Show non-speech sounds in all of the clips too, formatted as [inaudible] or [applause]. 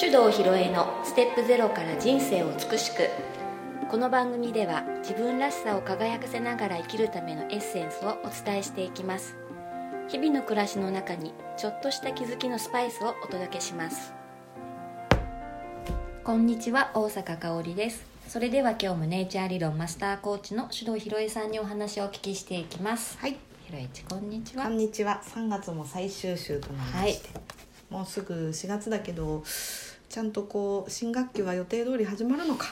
手動ひろえのステップゼロから人生を美しく。この番組では自分らしさを輝かせながら生きるためのエッセンスをお伝えしていきます。日々の暮らしの中にちょっとした気づきのスパイスをお届けします。こんにちは大阪香織です。それでは今日もネイチャー理論マスターコーチの手動ひろえさんにお話をお聞きしていきます。はい、ひろえちこんにちは。こんにちは。3月も最終週となりまして、もうすぐ4月だけど、ちゃんとこう新学期は予定通り始まるのか、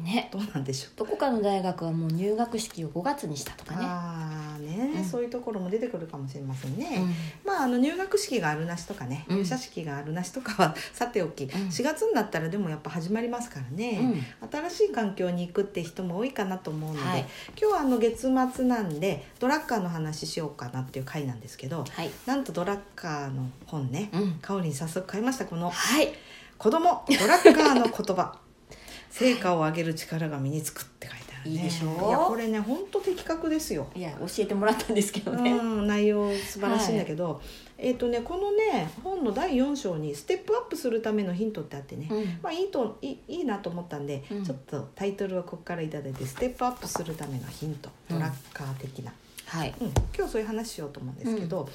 ね。どうなんでしょう。どこかの大学はもう入学式を5月にしたとかね。ああね、うん。そういうところも出てくるかもしれませんね。うん。まああの入学式があるなしとかね、うん。入社式があるなしとかは [laughs] さておき、ん。4月になったらでもやっぱ始まりますからね。新しい環境に行くって人も多いかなと思うので、はい。今日はあの月末なんでドラッカーの話しようかなっていう回なんですけど、はい。なんとドラッカーの本ね、うん。かおりに早速買いました。このはい「子供ドラッカーの言葉。[laughs] 成果を上げる力が身につく」って書いてあるね。いいでしょ？ういやこれね本当的確ですよ、いや教えてもらったんですけどね、うん、内容素晴らしいんだけど、えっ、とねこのね本の第4章にステップアップするためのヒントってあってね、うん。まあいいといいいいなと思ったんで、うん。ちょっとタイトルはここからいただいてステップアップするためのヒント。ドラッカー的な、はい。うん、今日そういう話しようと思うんですけど、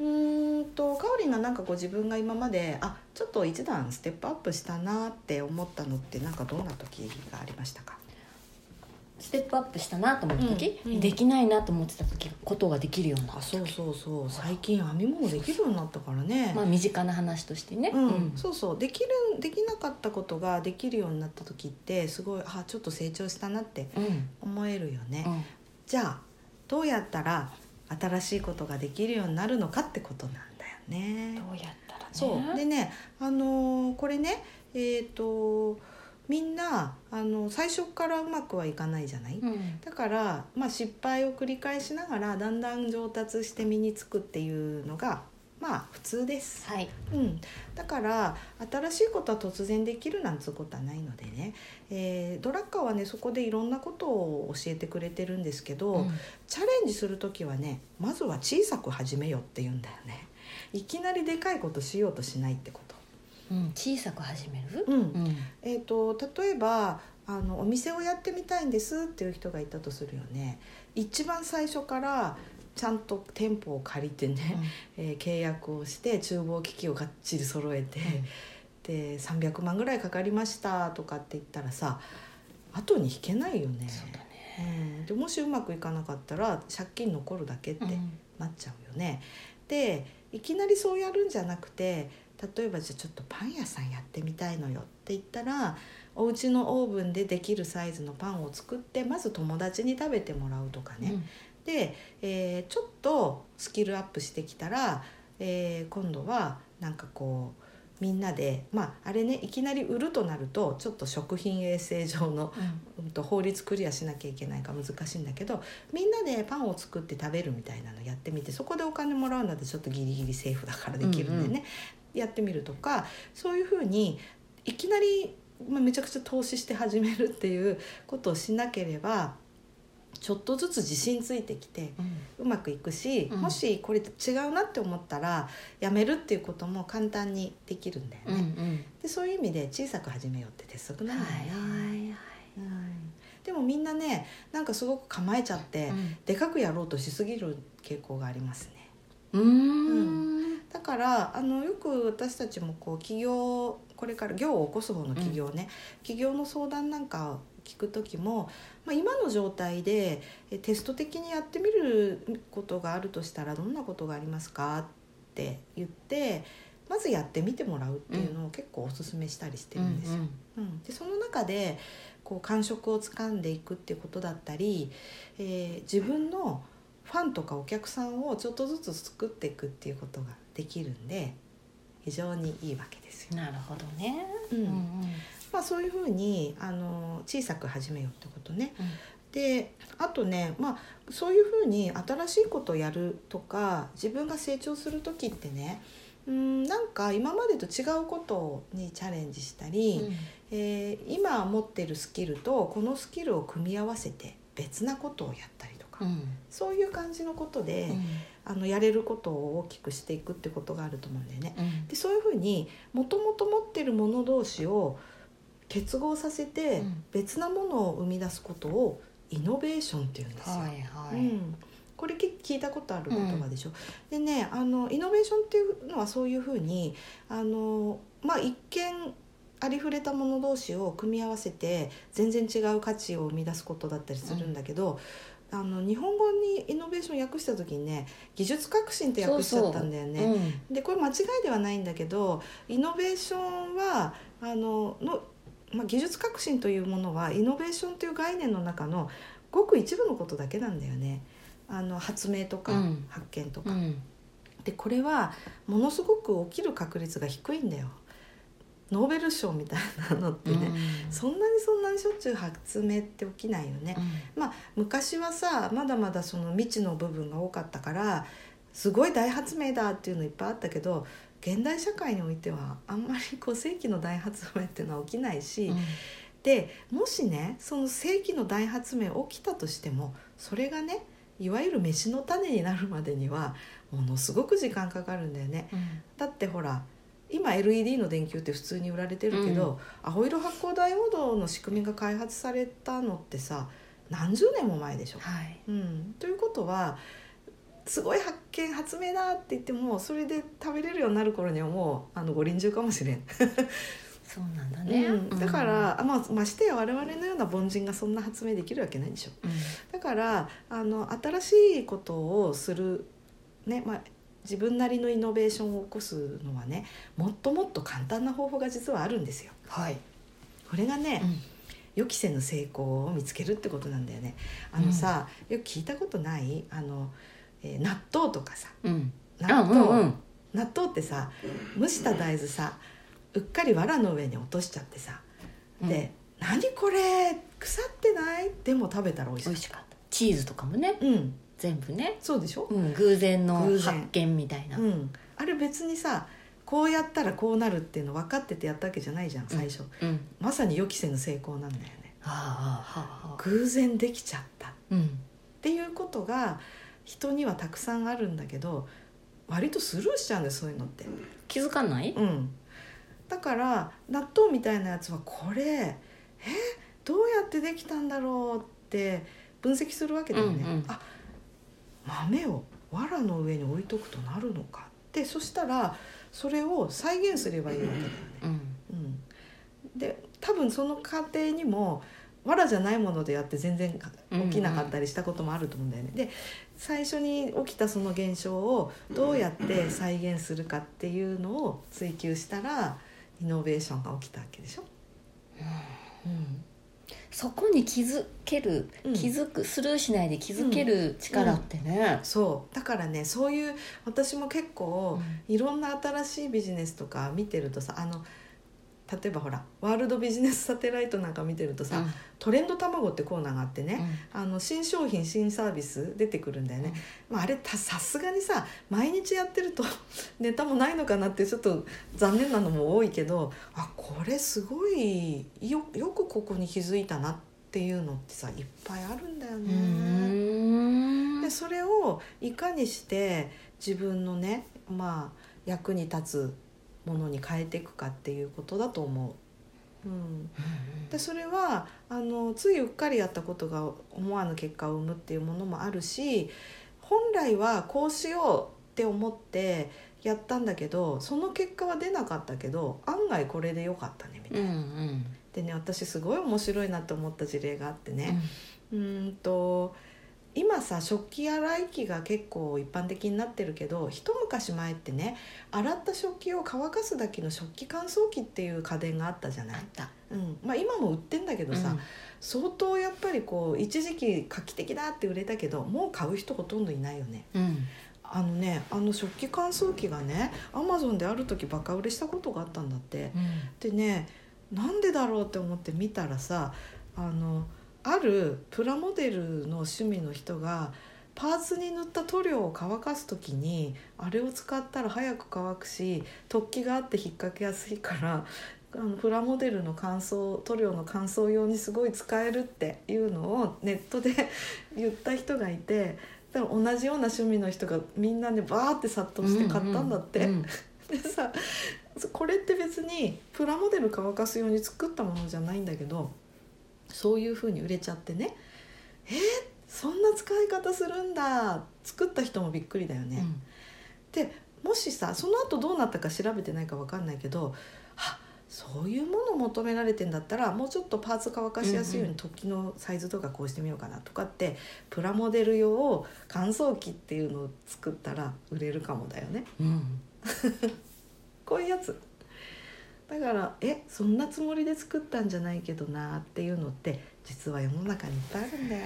うーんとかおりんがなんかこう自分が今まであちょっと一段ステップアップしたなって思ったのってなんかどんな時がありましたか？ステップアップしたなと思った時、うんうん。できないなと思ってた時ことができるようになったあそうそうそう。最近編み物できるようになったからね。まあ身近な話としてね、うん。そうそう。できるできなかったことができるようになった時ってすごいあちょっと成長したなってうんうん。思えるよね、うん。じゃあどうやったら新しいことができるようになるのかってことなんだよね。どうやったらね。そう。でね、あのーこれねえっ、とみんなあの最初からうまくはいかないじゃない、うん。だから、まあ、失敗を繰り返しながらだんだん上達して身につくっていうのがまあ普通です。はい。うん、だから新しいことは突然できるなんつうことはないのでね、えードラッカーはねそこでいろんなことを教えてくれてるんですけど、うん。チャレンジする時はねまずは小さく始めよって言うんだよね。いきなりでかいことしようとしないってこと。うん。小さく始める？うん。うん。えー、と例えばあのお店をやってみたいんですっていう人がいたとするよね。一番最初からちゃんと店舗を借りてね、えー契約をして厨房機器をがっちり揃えて、で300万ぐらいかかりましたとかって言ったらさ後に引けないよね。ねうん、でもしうまくいかなかったら借金残るだけってうんなっちゃうよね。でいきなりそうやるんじゃなくて例えばじゃあちょっとパン屋さんやってみたいのよって言ったらお家のオーブンでできるサイズのパンを作ってまず友達に食べてもらうとかね。で、えーちょっとスキルアップしてきたら、えー今度はなんかこうみんなでまああれねいきなり売るとなるとちょっと食品衛生上の、うん、と法律クリアしなきゃいけないから難しいんだけどみんなでパンを作って食べるみたいなのやってみてそこでお金もらうんだってちょっとギリギリセーフだからできるんでね、やってみるとかそういうふうにいきなり、まあ、めちゃくちゃ投資して始めるっていうことをしなければちょっとずつ自信ついてきてうまくいくし、うん。もしこれ違うなって思ったらやめるっていうことも簡単にできるんだようんうね。ん。でそういう意味で小さく始めようって鉄則なんだよね。はいはいうん。でもみんなねなんかすごく構えちゃって、でかくやろうとしすぎる傾向がありますね。うん。うん。だからあのよく私たちもこう起業これから業を起こす方の起業ね、起業の相談なんかを聞く時も、まあ、今の状態でえテスト的にやってみることがあるとしたらどんなことがありますかって言ってまずやってみてもらうっていうのを結構おすすめしたりしてるんですよ。うん、でその中でこう感触をつかんでいくっていうことだったり、えー自分のファンとかお客さんをちょっとずつ作っていくっていうことができるんで非常にいいわけですよ。なるほどね。うん。うんうん。まあ、そういうふうにあの小さく始めようってことね。うん。であとね、まあ、そういうふうに新しいことをやるとか自分が成長する時ってねうんなんか今までと違うことにチャレンジしたり、えー今持ってるスキルとこのスキルを組み合わせて別なことをやったりとか、うん。そういう感じのことで、あのやれることを大きくしていくってことがあると思うんだよね。うんでそういうふうにもともと持ってるもの同士を結合させてうん別なものを生み出すことをイノベーションっていうんですよ。はいはい、うん、これき聞いたことある言葉でしょ。でねあのイノベーションっていうのはそういうふうにあの、まあ、一見ありふれたもの同士を組み合わせて全然違う価値を生み出すことだったりするんだけど、あの日本語にイノベーション訳した時にね技術革新って訳しちゃったんだよね。でこれ間違いではないんだけどイノベーションはあのの、まあ、技術革新というものはイノベーションという概念の中のごく一部のことだけなんだよね。あの発明とかうん発見とか、うんうんでこれはものすごく起きる確率が低いんだよ。ノーベル賞みたいなのってね、うんそんなにそんなにしょっちゅう発明って起きないよね。まあ昔はさまだまだその未知の部分が多かったからすごい大発明だっていうのいっぱいあったけど現代社会においてはあんまりこう世紀の大発明っていうのは起きないし、うんでもしねその世紀の大発明起きたとしてもそれがねいわゆる飯の種になるまでにはものすごく時間かかるんだよね。うんだってほら今 LED の電球って普通に売られてるけど、青色発光ダイオードの仕組みが開発されたのってさ何十年も前でしょ。はい。うん、ということはすごい発見発明だって言ってもそれで食べれるようになる頃にはもうあの五輪中かもしれん、そうなんだね、うん、だから、あまあ、ましてや我々のような凡人がそんな発明できるわけないでしょ。うん。だからあの新しいことをするねまあ自分なりのイノベーションを起こすのはねもっともっと簡単な方法が実はあるんですよ。はい、これがね、うん。予期せぬ成功を見つけるってことなんだよね。あのさ、よく聞いたことないあの、えー納豆とかさ。うん、納豆、あうんうん納豆ってさ蒸した大豆さうっかり藁の上に落としちゃってさ、で「何これ腐ってない?」でも食べたら美味しい美味しかった。チーズとかもね。うん全部ね、そうでしょ、うん、偶然の発見みたいな、うん、あれ別にさこうやったらこうなるっていうの分かっててやったわけじゃないじゃん最初、うん。まさに予期せぬ成功なんだよね。はあ偶然できちゃった。っうん。ていうことが人にはたくさんあるんだけど割とスルーしちゃうんだよそういうのって。気づかない、うん。だから納豆みたいなやつはこれえ？どうやってできたんだろうって分析するわけだよね、うんうん。あ豆を藁の上に置いとくとなるのかってそしたらそれを再現すればいいわけだよね、うん。うん、で多分その過程にも藁じゃないものでやって全然起きなかったりしたこともあると思うんだよね。で最初に起きたその現象をどうやって再現するかっていうのを追求したらイノベーションが起きたわけでしょ。うんそこに気づける、うん。気づくスルーしないで気づける力ってね、そう。だからねそういう私も結構うん。いろんな新しいビジネスとか見てるとさあの例えばほらワールドビジネスサテライトなんか見てるとさ、トレンド卵ってコーナーがあってね、あの新商品新サービス出てくるんだよね、まあ、あれたさすがにさ毎日やってると [laughs] ネタもないのかなってちょっと残念なのも多いけどあこれすごいよよくここに気づいたなっていうのってさいっぱいあるんだようね。ん。でそれをいかにして自分のねまあ役に立つものに変えていくかっていうことだと思う。うん、でそれはあのついうっかりやったことが思わぬ結果を生むっていうものもあるし本来はこうしようって思ってやったんだけどその結果は出なかったけど案外これでよかったねみたうんういな。ん。でね私すごい面白いなって思った事例があってね、うーんと今さ食器洗い機が結構一般的になってるけど一昔前ってね洗った食器を乾かすだけの食器乾燥機っていう家電があったじゃない？うん。まあ、今も売ってんだけどさ、相当やっぱりこう一時期画期的だって売れたけどもう買う人ほとんどいないよね。うん。うんあのねあの食器乾燥機がねアマゾンである時バカ売れしたことがあったんだって。でねなんでだろうって思って見たらさあのあるプラモデルの趣味の人がパーツに塗った塗料を乾かす時にあれを使ったら早く乾くし突起があって引っ掛けやすいからあのプラモデルの乾燥塗料の乾燥用にすごい使えるっていうのをネットで言った人がいてだから同じような趣味の人がみんなでバーって殺到して買ったんだって、うんうん。[laughs] でさこれって別にプラモデル乾かすように作ったものじゃないんだけどそういう風に売れちゃってね。えーそんな使い方するんだ。作った人もびっくりだよね。でもしさその後どうなったか調べてないか分かんないけどあそういうものを求められてんだったらもうちょっとパーツ乾かしやすいように突起のサイズとかこうしてみようかなとかってプラモデル用乾燥機っていうのを作ったら売れるかもだよね。うん。[laughs] こういうやつだからえそんなつもりで作ったんじゃないけどなっていうのって実は世の中にいっぱいあるんだよ。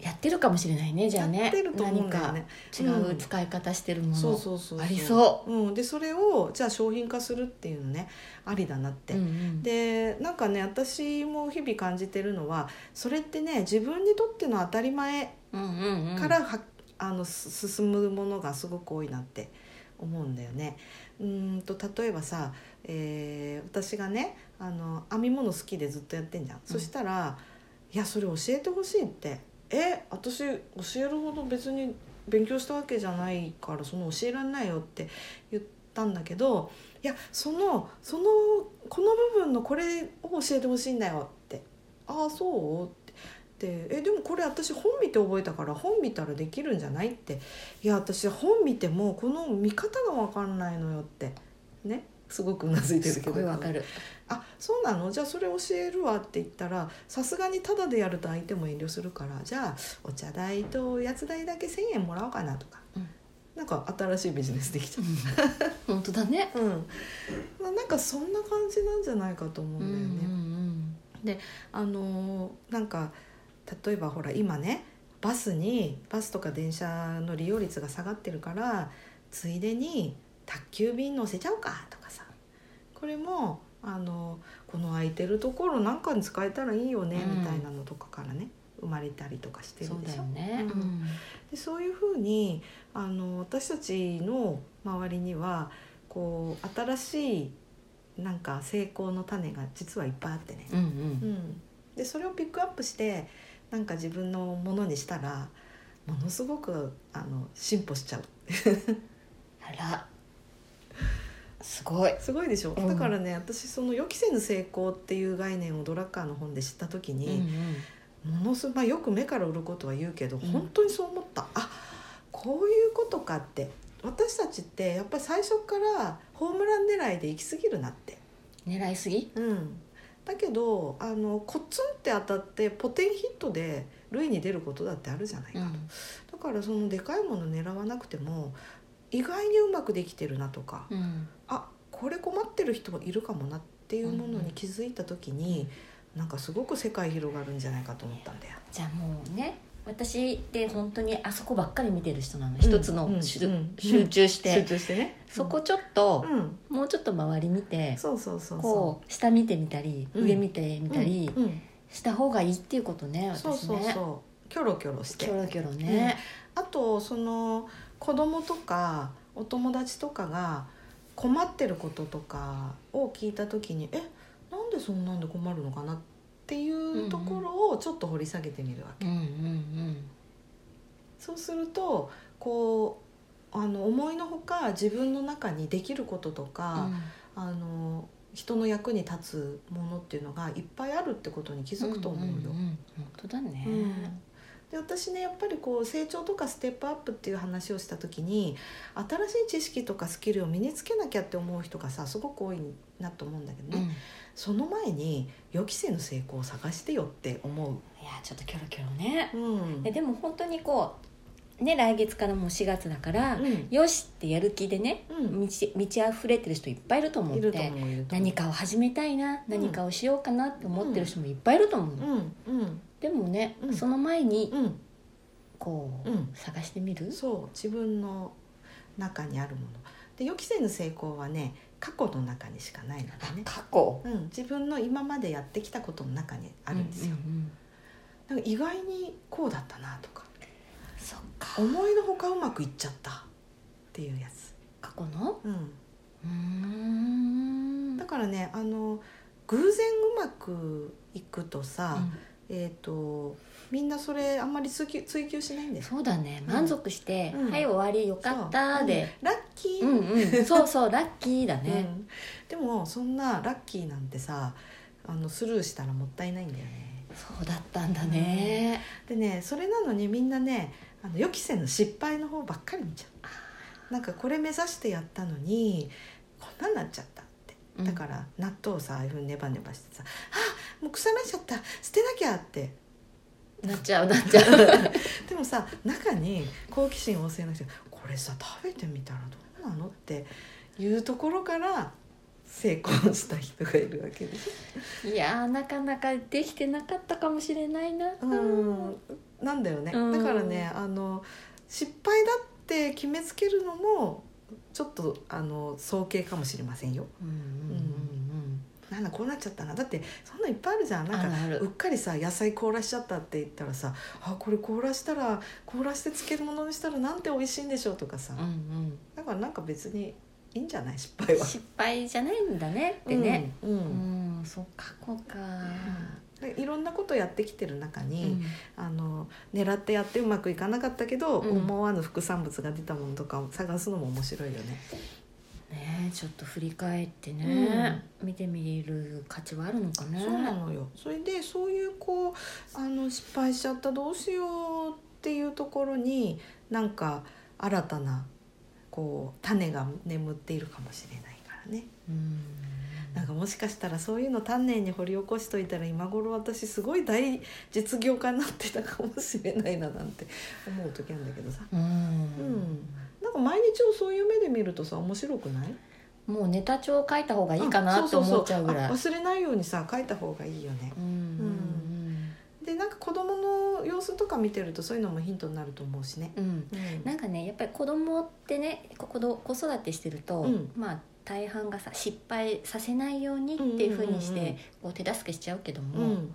やってるかもしれないねじゃあね。やってると思うんだよね。違う使い方してるもの、そうそうそうそう。ありそう。ん、でそれをじゃあ商品化するっていうのねありだなって、うんうん。でなんかね私も日々感じてるのはそれってね自分にとっての当たり前うんうんうん。からは、あのす進むものがすごく多いなって思うんだよね。うーんと例えばさ、えー私がねあの編み物好きでずっとやってんじゃん、そしたら「いやそれ教えてほしい」って「え私教えるほど別に勉強したわけじゃないからその教えられないよ」って言ったんだけど「いやそのそのこの部分のこれを教えてほしいんだよ」って「ああそう?」って。でえでもこれ私本見て覚えたから本見たらできるんじゃない？っていや私本見てもこの見方が分かんないのよって。ねすごくうなずいてるすけどわかる。あそうなの？じゃあそれ教えるわって言ったらさすがにタダでやると相手も遠慮するからじゃあお茶代とおやつ代だけ1,000円もらおうかなとか、うん。なんか新しいビジネスできちゃ [laughs] 本当だね。う、うんななんかそんな感じなんじゃないかと思うんだよね。うんあのーなんか例えばほら今ねバスにバスとか電車の利用率が下がってるからついでに宅急便乗せちゃおうかとか。さこれもあのこの空いてるところなんかに使えたらいいよね、うん。みたいなのとかからね生まれたりとかしてるでしょ？よね、ううんん。でそういうふうにあの私たちの周りにはこう新しいなんか成功の種が実はいっぱいあってね。うんうん。うん、でそれをピックアップしてなんか自分のものにしたらものすごくあの進歩しちゃう。[laughs] あらすごい。すごいでしょ、うん。だからね私その予期せぬ成功っていう概念をドラッカーの本で知った時うんうに、ん。ものすごい、まあ、よく目から売ることは言うけど、ん。本当にそう思った。あこういうことかって。私たちってやっぱり最初からホームラン狙いで行き過ぎるなって。狙いすぎ？うん、だけどあのコツンって当たってポテンヒットで塁に出ることだってあるじゃないかと、だからそのでかいもの狙わなくても意外にうまくできてるなとか、うん。あこれ困ってる人がいるかもなっていうものに気づいた時に、なんかすごく世界広がるんじゃないかと思ったんだよ。じゃあもうね私って本当にあそこばっかり見てる人なの一つのうん集中して、集中してね。そこちょっとう、ん、もうちょっと周り見てそうそうそうそこう下見てみたり、うん上見てみう。たりうんうんした方がいいっていうことね私そうねそうそう。キョロキョロしてキ。ョロキョロね、あとその子供とかお友達とかが困ってることとかを聞いた時にえなんでそんなんで困るのかなっていうところをちょっと掘り下げてみるわけ、うん、うんうん。そうするとこうあの思いのほか自分の中にできることとか、あの人の役に立つものっていうのがいっぱいあるってことに気づくと思うよ。んんん。本当だね、うんで私ねやっぱりこう成長とかステップアップっていう話をした時に新しい知識とかスキルを身につけなきゃって思う人がさすごく多いなと思うんだけどね、うん。いその前に予期せぬ成功を探してよって思やちょっとキョロキョロね。う。うん。えでも本当にこうね来月からもう4月だから、うん。よしってやる気でね、うん。満ち満ち溢れてる人いっぱいいると思っいるとて思ういると思う。何かを始めたいな何かをしようかなって思ってる人もいっぱいいると思う。の、うん。うん。でもね、うん。その前にうん。こう、うん。探してみる？そう自分の中にあるもの。で予期せぬ成功はね過去の中にしかないのでね、過去？うん、自分の今までやってきたことの中にあるんですよ、うんうんうん。なんか意外にこうだったなとかそっか。思いのほかうまくいっちゃったっていうやつ、過去の？うん、うーん。だからねあの偶然うまくいくとさ、えっ、とみんなそれあんまり追求追求しないんですそうだね。うん。満足して「うん。はい終わりよかった」で。ラッキー、うんうん。[laughs] そうそうラッキーだうねん。でもそんなラッキーなんてさあのスルーしたらもったいないんだよね。そうだったんだね。でねそれなのにみんなねあの予期せぬ失敗の方ばっかり見ちゃう。なんかこれ目指してやったのにこんなんなっちゃったって。うん。だから納豆をさああいうふうにネバネバしてさ「あもう腐らしちゃった。捨てなきゃ」って。なっちゃうなっちゃう。[laughs] でもさ中に好奇心旺盛な人が「これさ食べてみたらどうなの?」っていうところから成功した人がいるわけでしいやーなかなかできてなかったかもしれないな。ょ。うんなんだよね。うん。だからねあの失敗だって決めつけるのもちょっとあの早計かもしれませんよ。うんうんうんなんだこうなっちゃったな。だってそんなんいっぱいあるじゃん。なんかうっかりさ野菜凍らしちゃったって言ったらさあこれ凍らしたら凍らして漬物にしたらなんて美味しいんでしょうとかさ、うんうん。だからなんか別にいいんじゃない？失敗は。失敗じゃないんだねってね。うんううんんそうかこうか。でいろんなことやってきてる中うに、ん。あの狙ってやってうまくいかなかったけど、うん。思わぬ副産物が出たものとかを探すのも面白いよね。ねえちょっと振り返ってね。見てみる価値はあるのかね。そうなのよ。それでそういうこうあの失敗しちゃったどうしようっていうところになんか新たなこう種が眠っているかもしれないからね。うん。なんかもしかしたらそういうの丹念に掘り起こしといたら今頃私すごい大実業家になってたかもしれないななんて思う時なんだけどさ。うん。うん。なんか毎日をそういう目で見るとさ面白くない？もうネタ帳書いた方がいいかなって思っちゃうぐらい。あ忘れないようにさ書いた方がいいよね。うんうんでなんか子供の様子とか見てるとそういうのもヒントになると思うしね、うん。なんかねやっぱり子供ってねこ子ど子育てしてると、うん。まあ大半がさ失敗させないようにっていうふうにしうんうんうん。うんてこう手助けしちゃうけどうも、ん。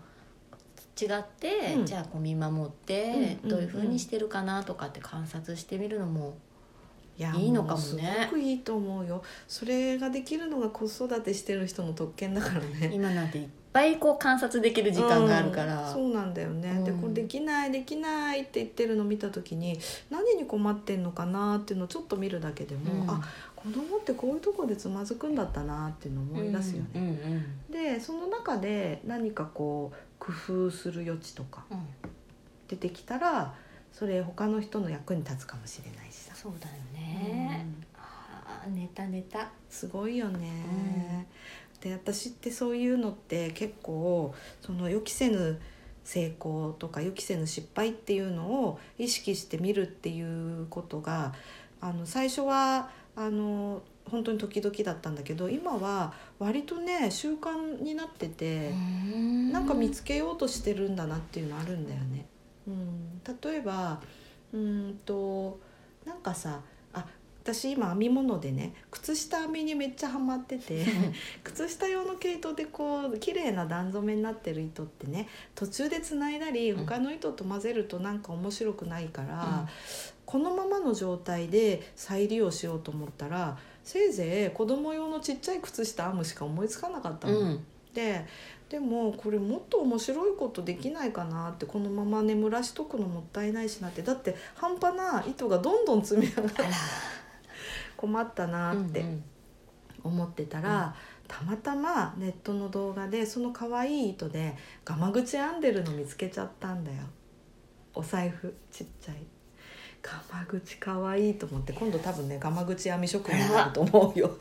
違って、うん。じゃあこう見守って、うんどういうふうにしてるかなとかって観察してみるのもいやいいのかもね。うすごくいいと思うよ。それができるのが子育てしてる人の特権だからね。今なんていっぱいこう観察できる時間があるから、うんそうなんだよね、でうん。これできないできないって言ってるの見た時に何に困ってんのかなっていうのをちょっと見るだけでも、うん。あ子供ってこういうとこでつまずくんだったなっていうのを思い出すよね。うんうんでその中で何かこう工夫する余地とかうん。出てきたらそれ他の人の役に立つかもしれないしさ。そうだよね、うん。ああネタネタ。すごいよね、で私ってそういうのって結構その予期せぬ成功とか予期せぬ失敗っていうのを意識してみるっていうことがあの最初はあの本当に時々だったんだけど今は割とね習慣になってて、なんか見つけようとしてるんだなっていうのあるんだよね。うん、例えばうんとなんかさあ私今編み物でね靴下編みにめっちゃハマってて [laughs] 靴下用の毛糸でこう綺麗な段染めになってる糸ってね途中でつないだりうん。他の糸と混ぜるとなんか面白くないから、うん。このままの状態で再利用しようと思ったらせいぜい子供用のちっちゃい靴下編むしか思いつかなかったの。うん。ででもこれもっと面白いことできないかなってこのまま眠らしとくのもったいないしなって。だって半端な糸がどんどん積み上がって困ったなってうん思ってたら、たまたまネットの動画でその可愛い糸でガマ口編んでるの見つけちゃったんだよお財布ちっちゃい。ガマ口可愛いと思って今度多分ねガマ口編み職人になると思うよ。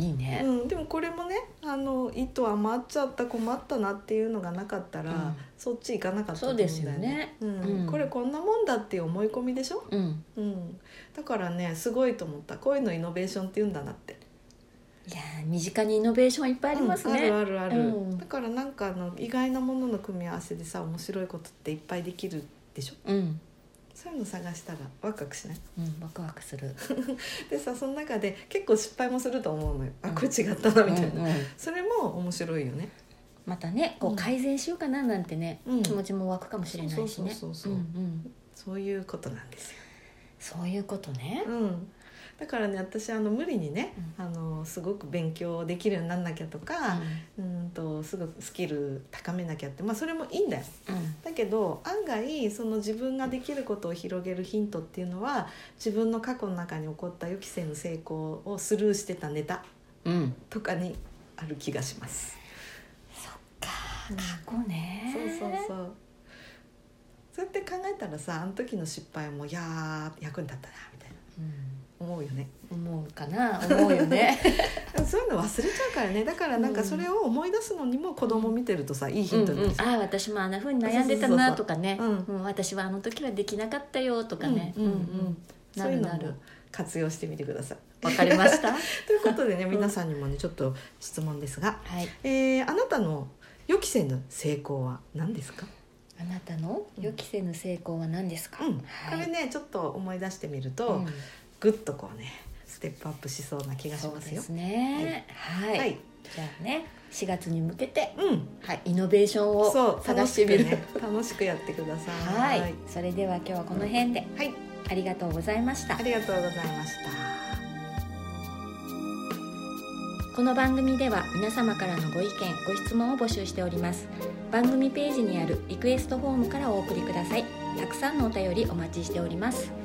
うんいいね、うん、でもこれもねあの糸余っちゃった困ったなっていうのがなかったら、うん。そっち行かなかったと思うんだよね。うん。うん。これこんなもんだっていう思い込みでしょ、うん、うん、だからねすごいと思った。こういうのイノベーションって言うんだなって。いやー身近にイノベーションいっぱいありますね、うんあるあるある、うん。だからなんかあの意外なものの組み合わせでさ面白いことっていっぱいできるでしょ？うんそういうの探したらワクワクしない？うんワクワクする。[laughs] でさその中で結構失敗もすると思うのよ。あうん。これ違ったなみたいな、うんうんそれも面白いよね。またねこう改善しようかななんてね、うん。気持ちも湧くかもしれないしね。そうそうそうそう。うんうん。そういうことなんですよ。そういうことね。うん、だからね私あの無理にね、あのすごく勉強できるようになんなきゃとか、うん、とすぐスキル高めなきゃってまあそれもいいんだよ。だけど案外その自分ができることを広げるヒントっていうのは自分の過去の中に起こった予期せぬ成功をスルーしてたネタうん。とかにある気がします。そっか。過去ね。そうそうそう。そうやって考えたらさあの時の失敗もいやー役に立ったなみたいな思うよね。思うかな？思うよね。[laughs] そういうの忘れちゃうからね。だからなんかそれを思い出すのにも子供見てるとさいいヒントになるしああ私もあんなふうに悩んでたなとかね。私はあの時はできなかったよとかね。うんうんうん。なそういうのもるなる活用してみてください。わかりました？[laughs] ということでね皆さんにもねちょっと質問ですが、はい。えーあなたの予期せぬ成功は何ですか、あなたの予期せぬ成功は何ですか、うん。はい。これねちょっと思い出してみると、うんぐっとこうねステップアップしそうな気がしますよ。です。ね。はい、はい。じゃあね4月に向けて、うん。はい、イノベーションを探してみる、楽しくね楽しくやってください。はい、それでは今日はこの辺ではい、ありがとうございました。ありがとうございました。この番組では皆様からのご意見ご質問を募集しております。番組ページにあるリクエストフォームからお送りください。たくさんのお便りお待ちしております